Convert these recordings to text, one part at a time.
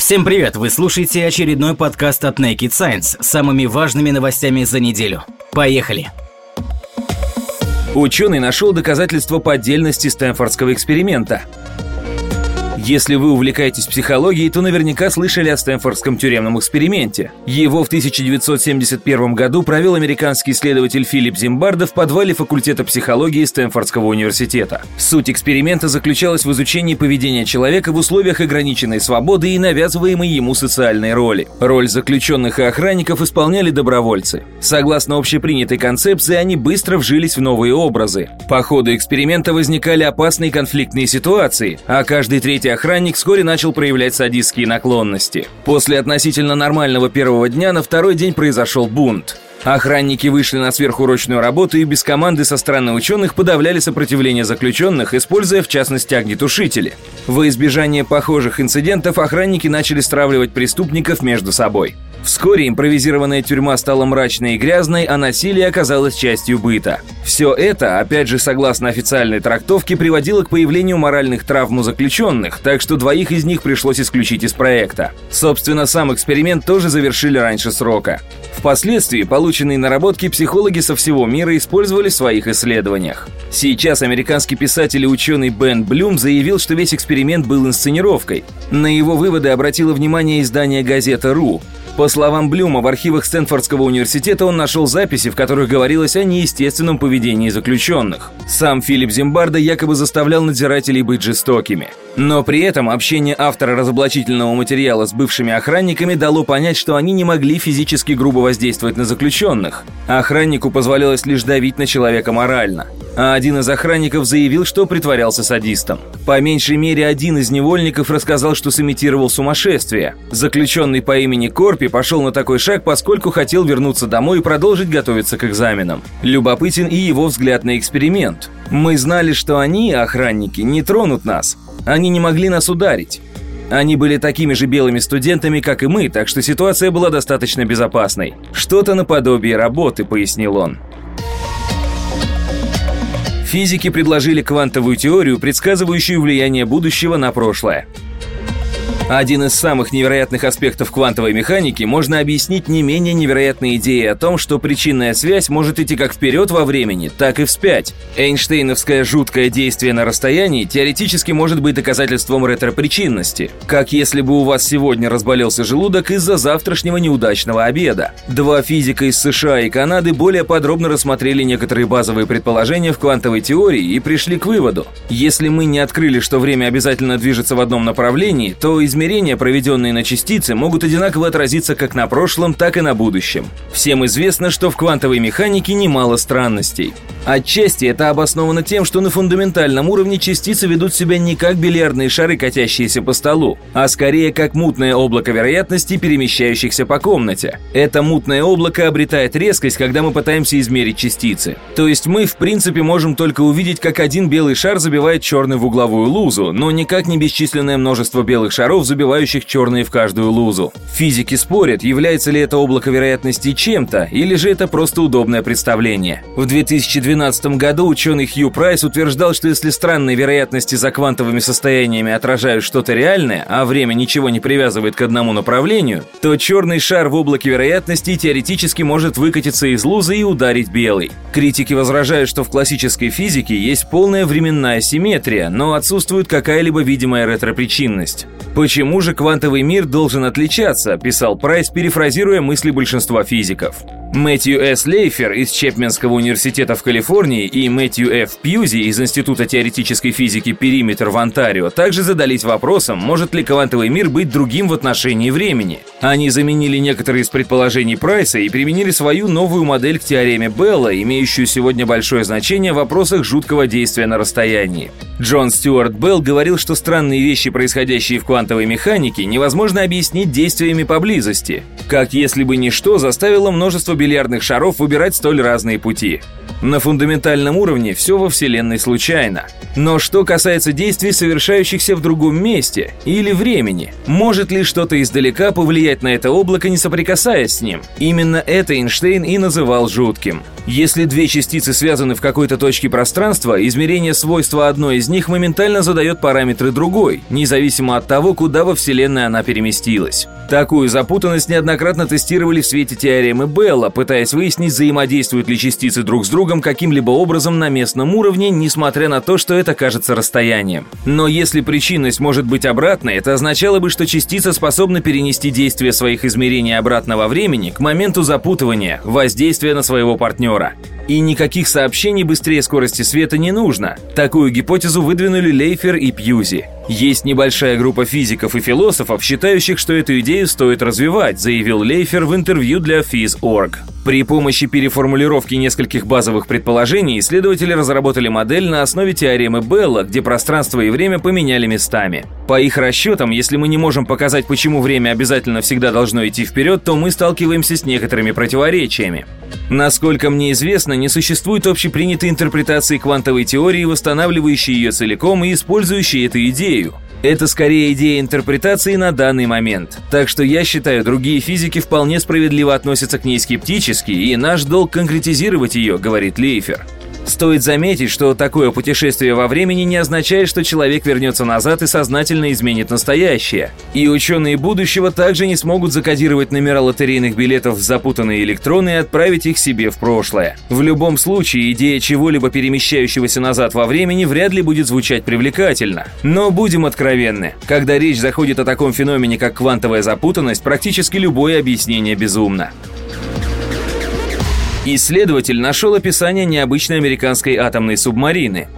Всем привет! Вы слушаете очередной подкаст от Naked Science с самыми важными новостями за неделю. Поехали! Ученый нашел доказательства поддельности Стэнфордского эксперимента. Если вы увлекаетесь психологией, то наверняка слышали о Стэнфордском тюремном эксперименте. Его в 1971 году провел американский исследователь Филипп Зимбардо в подвале факультета психологии Стэнфордского университета. Суть эксперимента заключалась в изучении поведения человека в условиях ограниченной свободы и навязываемой ему социальной роли. Роль заключенных и охранников исполняли добровольцы. Согласно общепринятой концепции, они быстро вжились в новые образы. По ходу эксперимента возникали опасные конфликтные ситуации, а каждый третий охранник вскоре начал проявлять садистские наклонности. После относительно нормального первого дня на второй день произошел бунт. Охранники вышли на сверхурочную работу и без команды со стороны ученых подавляли сопротивление заключенных, используя в частности огнетушители. Во избежание похожих инцидентов охранники начали стравливать преступников между собой. Вскоре импровизированная тюрьма стала мрачной и грязной, а насилие оказалось частью быта. Все это, опять же согласно официальной трактовке, приводило к появлению моральных травм у заключенных, так что двоих из них пришлось исключить из проекта. Собственно, сам эксперимент тоже завершили раньше срока. Впоследствии полученные наработки психологи со всего мира использовали в своих исследованиях. Сейчас американский писатель и ученый Бен Блюм заявил, что весь эксперимент был инсценировкой. На его выводы обратило внимание издание газета «Ру». По словам Блюма, в архивах Стэнфордского университета он нашел записи, в которых говорилось о неестественном поведении заключенных. Сам Филипп Зимбардо якобы заставлял надзирателей быть жестокими. Но при этом общение автора разоблачительного материала с бывшими охранниками дало понять, что они не могли физически грубо воздействовать на заключенных. Охраннику позволялось лишь давить на человека морально а один из охранников заявил, что притворялся садистом. По меньшей мере, один из невольников рассказал, что сымитировал сумасшествие. Заключенный по имени Корпи пошел на такой шаг, поскольку хотел вернуться домой и продолжить готовиться к экзаменам. Любопытен и его взгляд на эксперимент. Мы знали, что они, охранники, не тронут нас. Они не могли нас ударить. Они были такими же белыми студентами, как и мы, так что ситуация была достаточно безопасной. Что-то наподобие работы, пояснил он. Физики предложили квантовую теорию, предсказывающую влияние будущего на прошлое. Один из самых невероятных аспектов квантовой механики можно объяснить не менее невероятной идеей о том, что причинная связь может идти как вперед во времени, так и вспять. Эйнштейновское жуткое действие на расстоянии теоретически может быть доказательством ретропричинности, как если бы у вас сегодня разболелся желудок из-за завтрашнего неудачного обеда. Два физика из США и Канады более подробно рассмотрели некоторые базовые предположения в квантовой теории и пришли к выводу. Если мы не открыли, что время обязательно движется в одном направлении, то изменение измерения, проведенные на частицы, могут одинаково отразиться как на прошлом, так и на будущем. Всем известно, что в квантовой механике немало странностей. Отчасти это обосновано тем, что на фундаментальном уровне частицы ведут себя не как бильярдные шары, катящиеся по столу, а скорее как мутное облако вероятности, перемещающихся по комнате. Это мутное облако обретает резкость, когда мы пытаемся измерить частицы. То есть мы, в принципе, можем только увидеть, как один белый шар забивает черный в угловую лузу, но никак не бесчисленное множество белых шаров забивающих черные в каждую лузу. Физики спорят, является ли это облако вероятности чем-то, или же это просто удобное представление. В 2012 году ученый Хью Прайс утверждал, что если странные вероятности за квантовыми состояниями отражают что-то реальное, а время ничего не привязывает к одному направлению, то черный шар в облаке вероятности теоретически может выкатиться из лузы и ударить белый. Критики возражают, что в классической физике есть полная временная симметрия, но отсутствует какая-либо видимая ретропричинность. Почему же квантовый мир должен отличаться, писал Прайс, перефразируя мысли большинства физиков. Мэтью С. Лейфер из Чепменского университета в Калифорнии и Мэтью Ф. Пьюзи из Института теоретической физики «Периметр» в Онтарио также задались вопросом, может ли квантовый мир быть другим в отношении времени. Они заменили некоторые из предположений Прайса и применили свою новую модель к теореме Белла, имеющую сегодня большое значение в вопросах жуткого действия на расстоянии. Джон Стюарт Белл говорил, что странные вещи, происходящие в квантовой механике, невозможно объяснить действиями поблизости, как если бы ничто заставило множество бильярдных шаров выбирать столь разные пути. На фундаментальном уровне все во Вселенной случайно. Но что касается действий, совершающихся в другом месте или времени, может ли что-то издалека повлиять на это облако, не соприкасаясь с ним? Именно это Эйнштейн и называл жутким. Если две частицы связаны в какой-то точке пространства, измерение свойства одной из них моментально задает параметры другой, независимо от того, куда во Вселенной она переместилась. Такую запутанность неоднократно тестировали в свете теоремы Белла, пытаясь выяснить, взаимодействуют ли частицы друг с другом каким-либо образом на местном уровне, несмотря на то, что это кажется расстоянием. Но если причинность может быть обратной, это означало бы, что частица способна перенести действие своих измерений обратно во времени к моменту запутывания, воздействия на своего партнера. agora. И никаких сообщений быстрее скорости света не нужно. Такую гипотезу выдвинули Лейфер и Пьюзи. Есть небольшая группа физиков и философов, считающих, что эту идею стоит развивать, заявил Лейфер в интервью для Phys.org. При помощи переформулировки нескольких базовых предположений исследователи разработали модель на основе теоремы Белла, где пространство и время поменяли местами. По их расчетам, если мы не можем показать, почему время обязательно всегда должно идти вперед, то мы сталкиваемся с некоторыми противоречиями. Насколько мне известно, не существует общепринятой интерпретации квантовой теории, восстанавливающей ее целиком и использующей эту идею. Это скорее идея интерпретации на данный момент. Так что я считаю, другие физики вполне справедливо относятся к ней скептически, и наш долг конкретизировать ее, говорит Лейфер. Стоит заметить, что такое путешествие во времени не означает, что человек вернется назад и сознательно изменит настоящее. И ученые будущего также не смогут закодировать номера лотерейных билетов в запутанные электроны и отправить их себе в прошлое. В любом случае, идея чего-либо перемещающегося назад во времени вряд ли будет звучать привлекательно. Но будем откровенны, когда речь заходит о таком феномене, как квантовая запутанность, практически любое объяснение безумно. Исследователь нашел описание необычной американской атомной субмарины.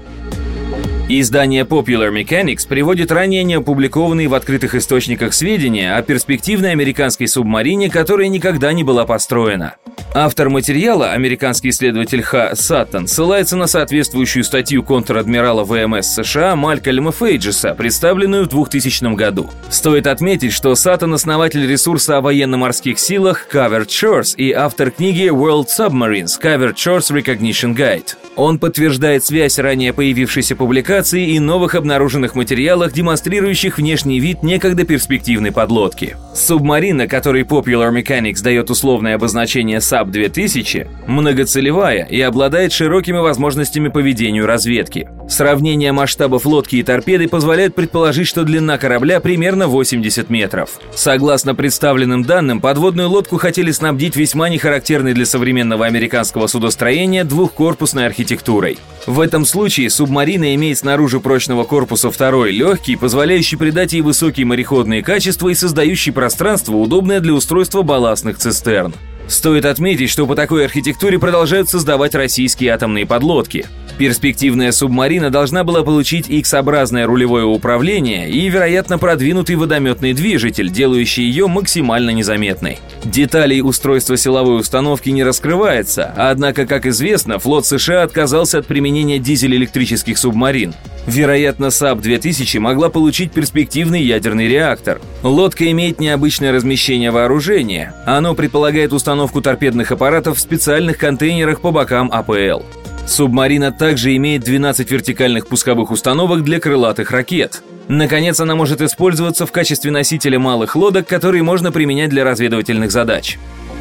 Издание Popular Mechanics приводит ранее не опубликованные в открытых источниках сведения о перспективной американской субмарине, которая никогда не была построена. Автор материала, американский исследователь Х. Саттон, ссылается на соответствующую статью контр-адмирала ВМС США Малькольма Фейджеса, представленную в 2000 году. Стоит отметить, что Саттон – основатель ресурса о военно-морских силах Covered Shores и автор книги World Submarines – Covered Shores Recognition Guide. Он подтверждает связь ранее появившейся публикации и новых обнаруженных материалах, демонстрирующих внешний вид некогда перспективной подлодки. Субмарина, которой Popular Mechanics дает условное обозначение SAP 2000, многоцелевая и обладает широкими возможностями по ведению разведки. Сравнение масштабов лодки и торпеды позволяет предположить, что длина корабля примерно 80 метров. Согласно представленным данным, подводную лодку хотели снабдить весьма нехарактерной для современного американского судостроения двухкорпусной архитектурой. В этом случае субмарина имеет снаружи прочного корпуса второй легкий, позволяющий придать ей высокие мореходные качества и создающий пространство, удобное для устройства балластных цистерн. Стоит отметить, что по такой архитектуре продолжают создавать российские атомные подлодки. Перспективная субмарина должна была получить X-образное рулевое управление и, вероятно, продвинутый водометный движитель, делающий ее максимально незаметной. Деталей устройства силовой установки не раскрывается, однако, как известно, флот США отказался от применения дизель-электрических субмарин. Вероятно, САП-2000 могла получить перспективный ядерный реактор. Лодка имеет необычное размещение вооружения. Оно предполагает установку торпедных аппаратов в специальных контейнерах по бокам АПЛ. Субмарина также имеет 12 вертикальных пусковых установок для крылатых ракет. Наконец, она может использоваться в качестве носителя малых лодок, которые можно применять для разведывательных задач.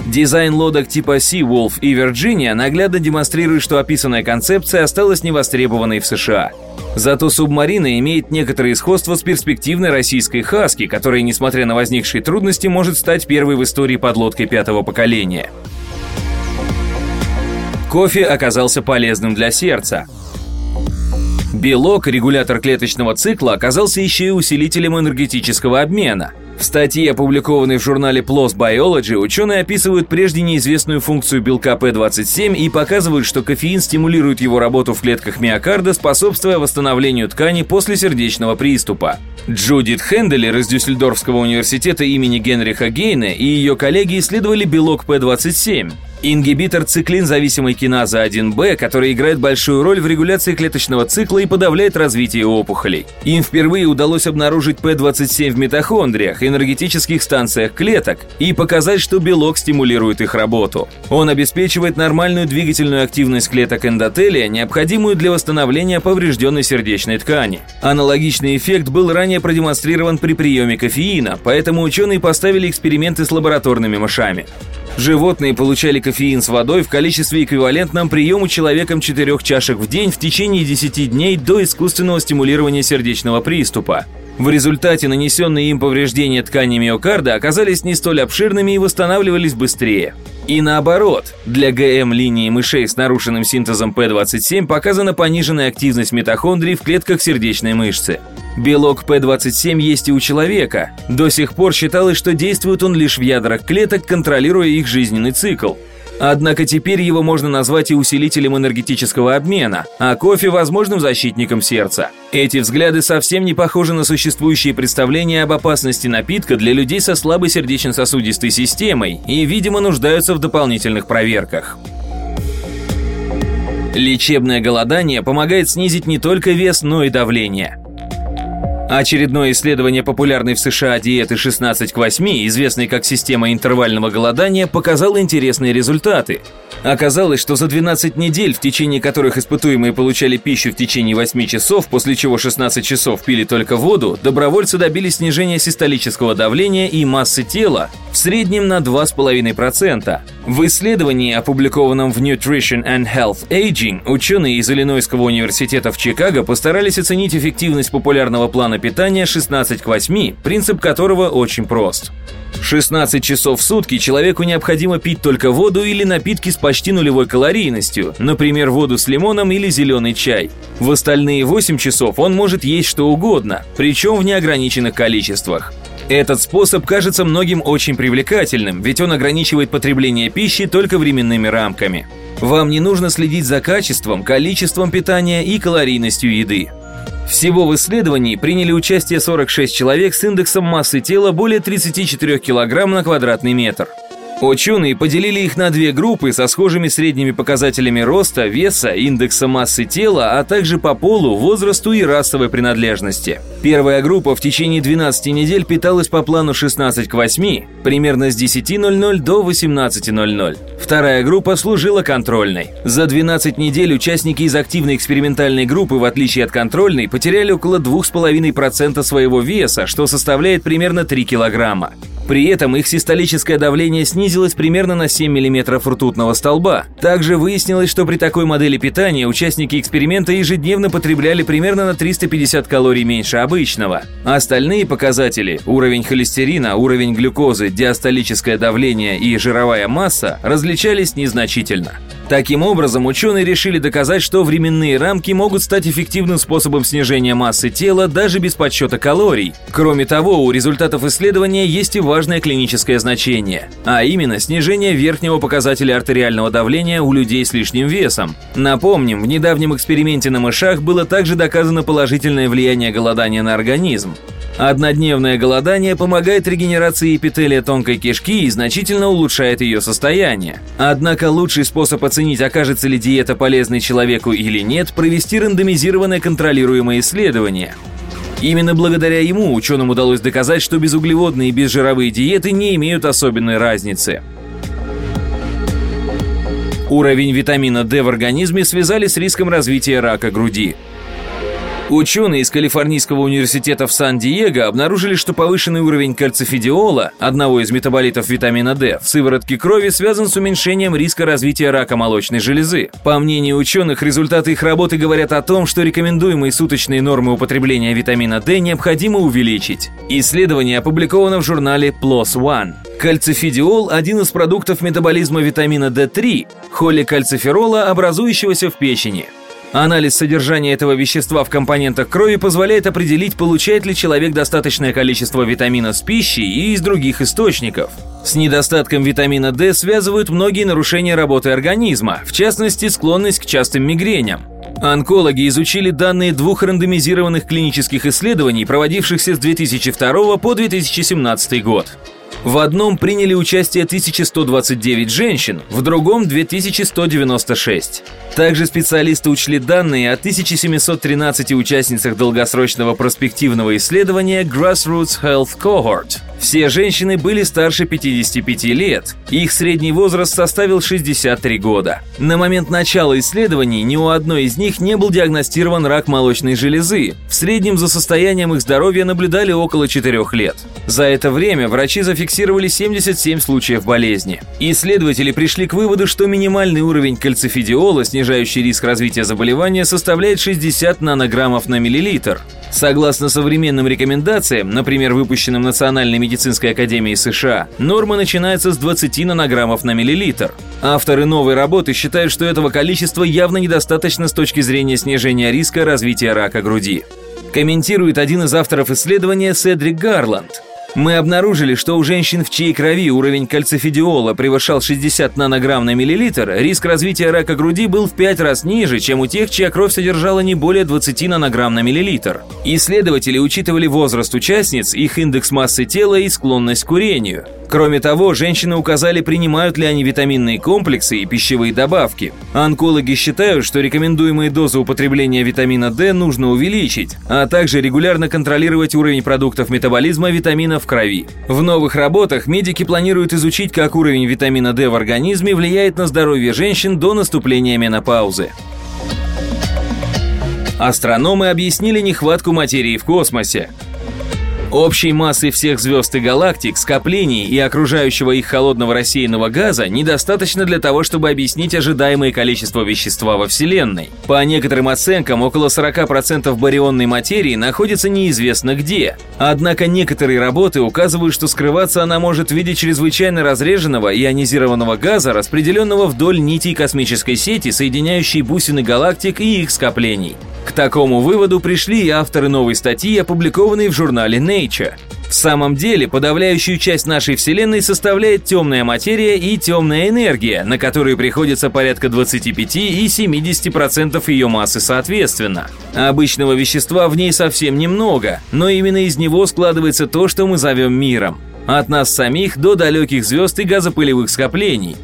Дизайн лодок типа Sea Wolf и Virginia наглядно демонстрирует, что описанная концепция осталась невостребованной в США. Зато субмарина имеет некоторые сходства с перспективной российской «Хаски», которая, несмотря на возникшие трудности, может стать первой в истории подлодкой пятого поколения. Кофе оказался полезным для сердца. Белок, регулятор клеточного цикла, оказался еще и усилителем энергетического обмена. В статье, опубликованной в журнале PLOS Biology, ученые описывают прежде неизвестную функцию белка P27 и показывают, что кофеин стимулирует его работу в клетках миокарда, способствуя восстановлению ткани после сердечного приступа. Джудит Хенделер из Дюссельдорфского университета имени Генриха Гейна и ее коллеги исследовали белок P27. Ингибитор циклин-зависимой киназы 1Б, который играет большую роль в регуляции клеточного цикла и подавляет развитие опухолей. Им впервые удалось обнаружить P27 в митохондриях, энергетических станциях клеток и показать, что белок стимулирует их работу. Он обеспечивает нормальную двигательную активность клеток эндотелия, необходимую для восстановления поврежденной сердечной ткани. Аналогичный эффект был ранее продемонстрирован при приеме кофеина, поэтому ученые поставили эксперименты с лабораторными мышами. Животные получали кофеин с водой в количестве эквивалентном приему человеком 4 чашек в день в течение 10 дней до искусственного стимулирования сердечного приступа. В результате нанесенные им повреждения ткани миокарда оказались не столь обширными и восстанавливались быстрее. И наоборот, для ГМ-линии мышей с нарушенным синтезом P27 показана пониженная активность митохондрий в клетках сердечной мышцы. Белок P27 есть и у человека. До сих пор считалось, что действует он лишь в ядрах клеток, контролируя их жизненный цикл. Однако теперь его можно назвать и усилителем энергетического обмена, а кофе – возможным защитником сердца. Эти взгляды совсем не похожи на существующие представления об опасности напитка для людей со слабой сердечно-сосудистой системой и, видимо, нуждаются в дополнительных проверках. Лечебное голодание помогает снизить не только вес, но и давление. Очередное исследование популярной в США диеты 16 к 8, известной как система интервального голодания, показало интересные результаты. Оказалось, что за 12 недель, в течение которых испытуемые получали пищу в течение 8 часов, после чего 16 часов пили только воду, добровольцы добились снижения систолического давления и массы тела в среднем на 2,5%. В исследовании, опубликованном в Nutrition and Health Aging, ученые из Иллинойского университета в Чикаго постарались оценить эффективность популярного плана питания 16 к 8, принцип которого очень прост. 16 часов в сутки человеку необходимо пить только воду или напитки с почти нулевой калорийностью, например, воду с лимоном или зеленый чай. В остальные 8 часов он может есть что угодно, причем в неограниченных количествах. Этот способ кажется многим очень привлекательным, ведь он ограничивает потребление пищи только временными рамками. Вам не нужно следить за качеством, количеством питания и калорийностью еды. Всего в исследовании приняли участие 46 человек с индексом массы тела более 34 кг на квадратный метр – Ученые поделили их на две группы со схожими средними показателями роста, веса, индекса массы тела, а также по полу, возрасту и расовой принадлежности. Первая группа в течение 12 недель питалась по плану 16 к 8, примерно с 10.00 до 18.00. Вторая группа служила контрольной. За 12 недель участники из активной экспериментальной группы, в отличие от контрольной, потеряли около 2,5% своего веса, что составляет примерно 3 килограмма. При этом их систолическое давление снизилось примерно на 7 мм ртутного столба. Также выяснилось, что при такой модели питания участники эксперимента ежедневно потребляли примерно на 350 калорий меньше обычного. Остальные показатели – уровень холестерина, уровень глюкозы, диастолическое давление и жировая масса – различались незначительно. Таким образом, ученые решили доказать, что временные рамки могут стать эффективным способом снижения массы тела даже без подсчета калорий. Кроме того, у результатов исследования есть и важное клиническое значение, а именно снижение верхнего показателя артериального давления у людей с лишним весом. Напомним, в недавнем эксперименте на мышах было также доказано положительное влияние голодания на организм. Однодневное голодание помогает регенерации эпителия тонкой кишки и значительно улучшает ее состояние. Однако лучший способ оценить, окажется ли диета полезной человеку или нет, провести рандомизированное контролируемое исследование. Именно благодаря ему ученым удалось доказать, что безуглеводные и безжировые диеты не имеют особенной разницы. Уровень витамина D в организме связали с риском развития рака груди. Ученые из Калифорнийского университета в Сан-Диего обнаружили, что повышенный уровень кальцифидиола, одного из метаболитов витамина D, в сыворотке крови связан с уменьшением риска развития рака молочной железы. По мнению ученых, результаты их работы говорят о том, что рекомендуемые суточные нормы употребления витамина D необходимо увеличить. Исследование опубликовано в журнале PLOS ONE. Кальцифидиол – один из продуктов метаболизма витамина D3, холикальциферола, образующегося в печени. Анализ содержания этого вещества в компонентах крови позволяет определить, получает ли человек достаточное количество витамина с пищей и из других источников. С недостатком витамина D связывают многие нарушения работы организма, в частности, склонность к частым мигреням. Онкологи изучили данные двух рандомизированных клинических исследований, проводившихся с 2002 по 2017 год. В одном приняли участие 1129 женщин, в другом 2196. Также специалисты учли данные о 1713 участницах долгосрочного проспективного исследования Grassroots Health Cohort. Все женщины были старше 55 лет, их средний возраст составил 63 года. На момент начала исследований ни у одной из них не был диагностирован рак молочной железы. В среднем за состоянием их здоровья наблюдали около 4 лет. За это время врачи зафиксировали 77 случаев болезни. Исследователи пришли к выводу, что минимальный уровень кальцифидиола, снижающий риск развития заболевания, составляет 60 нанограммов на миллилитр. Согласно современным рекомендациям, например, выпущенным Национальной медицинской академией США, норма начинается с 20 нанограммов на миллилитр. Авторы новой работы считают, что этого количества явно недостаточно с точки зрения снижения риска развития рака груди. Комментирует один из авторов исследования Седрик Гарланд – мы обнаружили, что у женщин, в чьей крови уровень кальцифидиола превышал 60 нанограмм на миллилитр, риск развития рака груди был в 5 раз ниже, чем у тех, чья кровь содержала не более 20 нанограмм на миллилитр. Исследователи учитывали возраст участниц, их индекс массы тела и склонность к курению. Кроме того, женщины указали, принимают ли они витаминные комплексы и пищевые добавки. Онкологи считают, что рекомендуемые дозы употребления витамина D нужно увеличить, а также регулярно контролировать уровень продуктов метаболизма витамина в крови. В новых работах медики планируют изучить, как уровень витамина D в организме влияет на здоровье женщин до наступления менопаузы. Астрономы объяснили нехватку материи в космосе. Общей массы всех звезд и галактик, скоплений и окружающего их холодного рассеянного газа недостаточно для того, чтобы объяснить ожидаемое количество вещества во Вселенной. По некоторым оценкам, около 40% барионной материи находится неизвестно где. Однако некоторые работы указывают, что скрываться она может в виде чрезвычайно разреженного ионизированного газа, распределенного вдоль нитей космической сети, соединяющей бусины галактик и их скоплений. К такому выводу пришли и авторы новой статьи, опубликованной в журнале Nature. В самом деле, подавляющую часть нашей Вселенной составляет темная материя и темная энергия, на которые приходится порядка 25 и 70% ее массы соответственно. Обычного вещества в ней совсем немного, но именно из него складывается то, что мы зовем миром. От нас самих до далеких звезд и газопылевых скоплений.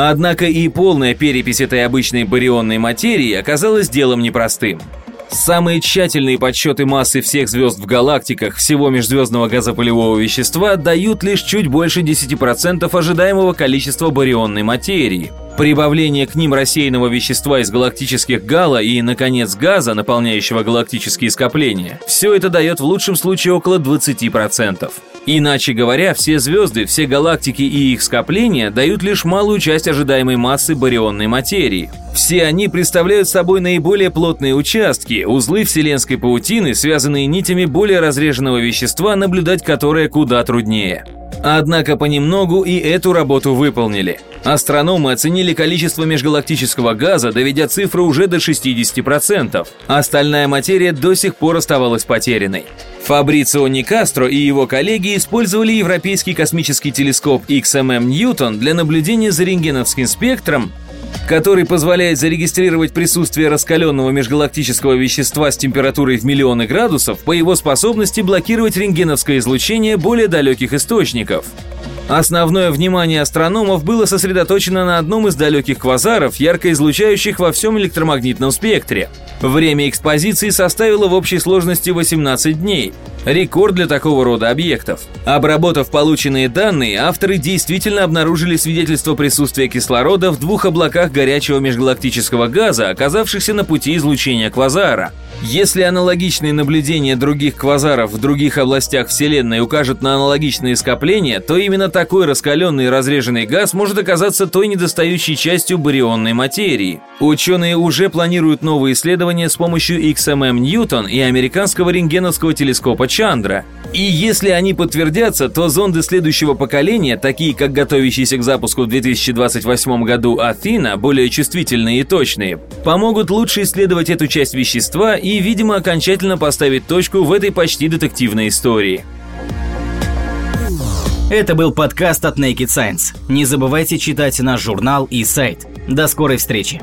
Однако и полная перепись этой обычной барионной материи оказалась делом непростым. Самые тщательные подсчеты массы всех звезд в галактиках всего межзвездного газопылевого вещества дают лишь чуть больше 10% ожидаемого количества барионной материи. Прибавление к ним рассеянного вещества из галактических гала и, наконец, газа, наполняющего галактические скопления, все это дает в лучшем случае около 20%. Иначе говоря, все звезды, все галактики и их скопления дают лишь малую часть ожидаемой массы барионной материи. Все они представляют собой наиболее плотные участки, узлы вселенской паутины, связанные нитями более разреженного вещества, наблюдать которое куда труднее. Однако понемногу и эту работу выполнили. Астрономы оценили количество межгалактического газа, доведя цифру уже до 60%. Остальная материя до сих пор оставалась потерянной. Фабрицио Никастро и его коллеги использовали европейский космический телескоп XMM Ньютон для наблюдения за рентгеновским спектром, который позволяет зарегистрировать присутствие раскаленного межгалактического вещества с температурой в миллионы градусов по его способности блокировать рентгеновское излучение более далеких источников. Основное внимание астрономов было сосредоточено на одном из далеких квазаров, ярко излучающих во всем электромагнитном спектре. Время экспозиции составило в общей сложности 18 дней. Рекорд для такого рода объектов. Обработав полученные данные, авторы действительно обнаружили свидетельство присутствия кислорода в двух облаках горячего межгалактического газа, оказавшихся на пути излучения квазара. Если аналогичные наблюдения других квазаров в других областях Вселенной укажут на аналогичные скопления, то именно такой раскаленный и разреженный газ может оказаться той недостающей частью барионной материи. Ученые уже планируют новые исследования с помощью XMM Ньютон и американского рентгеновского телескопа Чандра. И если они подтвердятся, то зонды следующего поколения, такие как готовящиеся к запуску в 2028 году Афина, более чувствительные и точные, помогут лучше исследовать эту часть вещества и, видимо, окончательно поставить точку в этой почти детективной истории. Это был подкаст от Naked Science. Не забывайте читать наш журнал и сайт. До скорой встречи!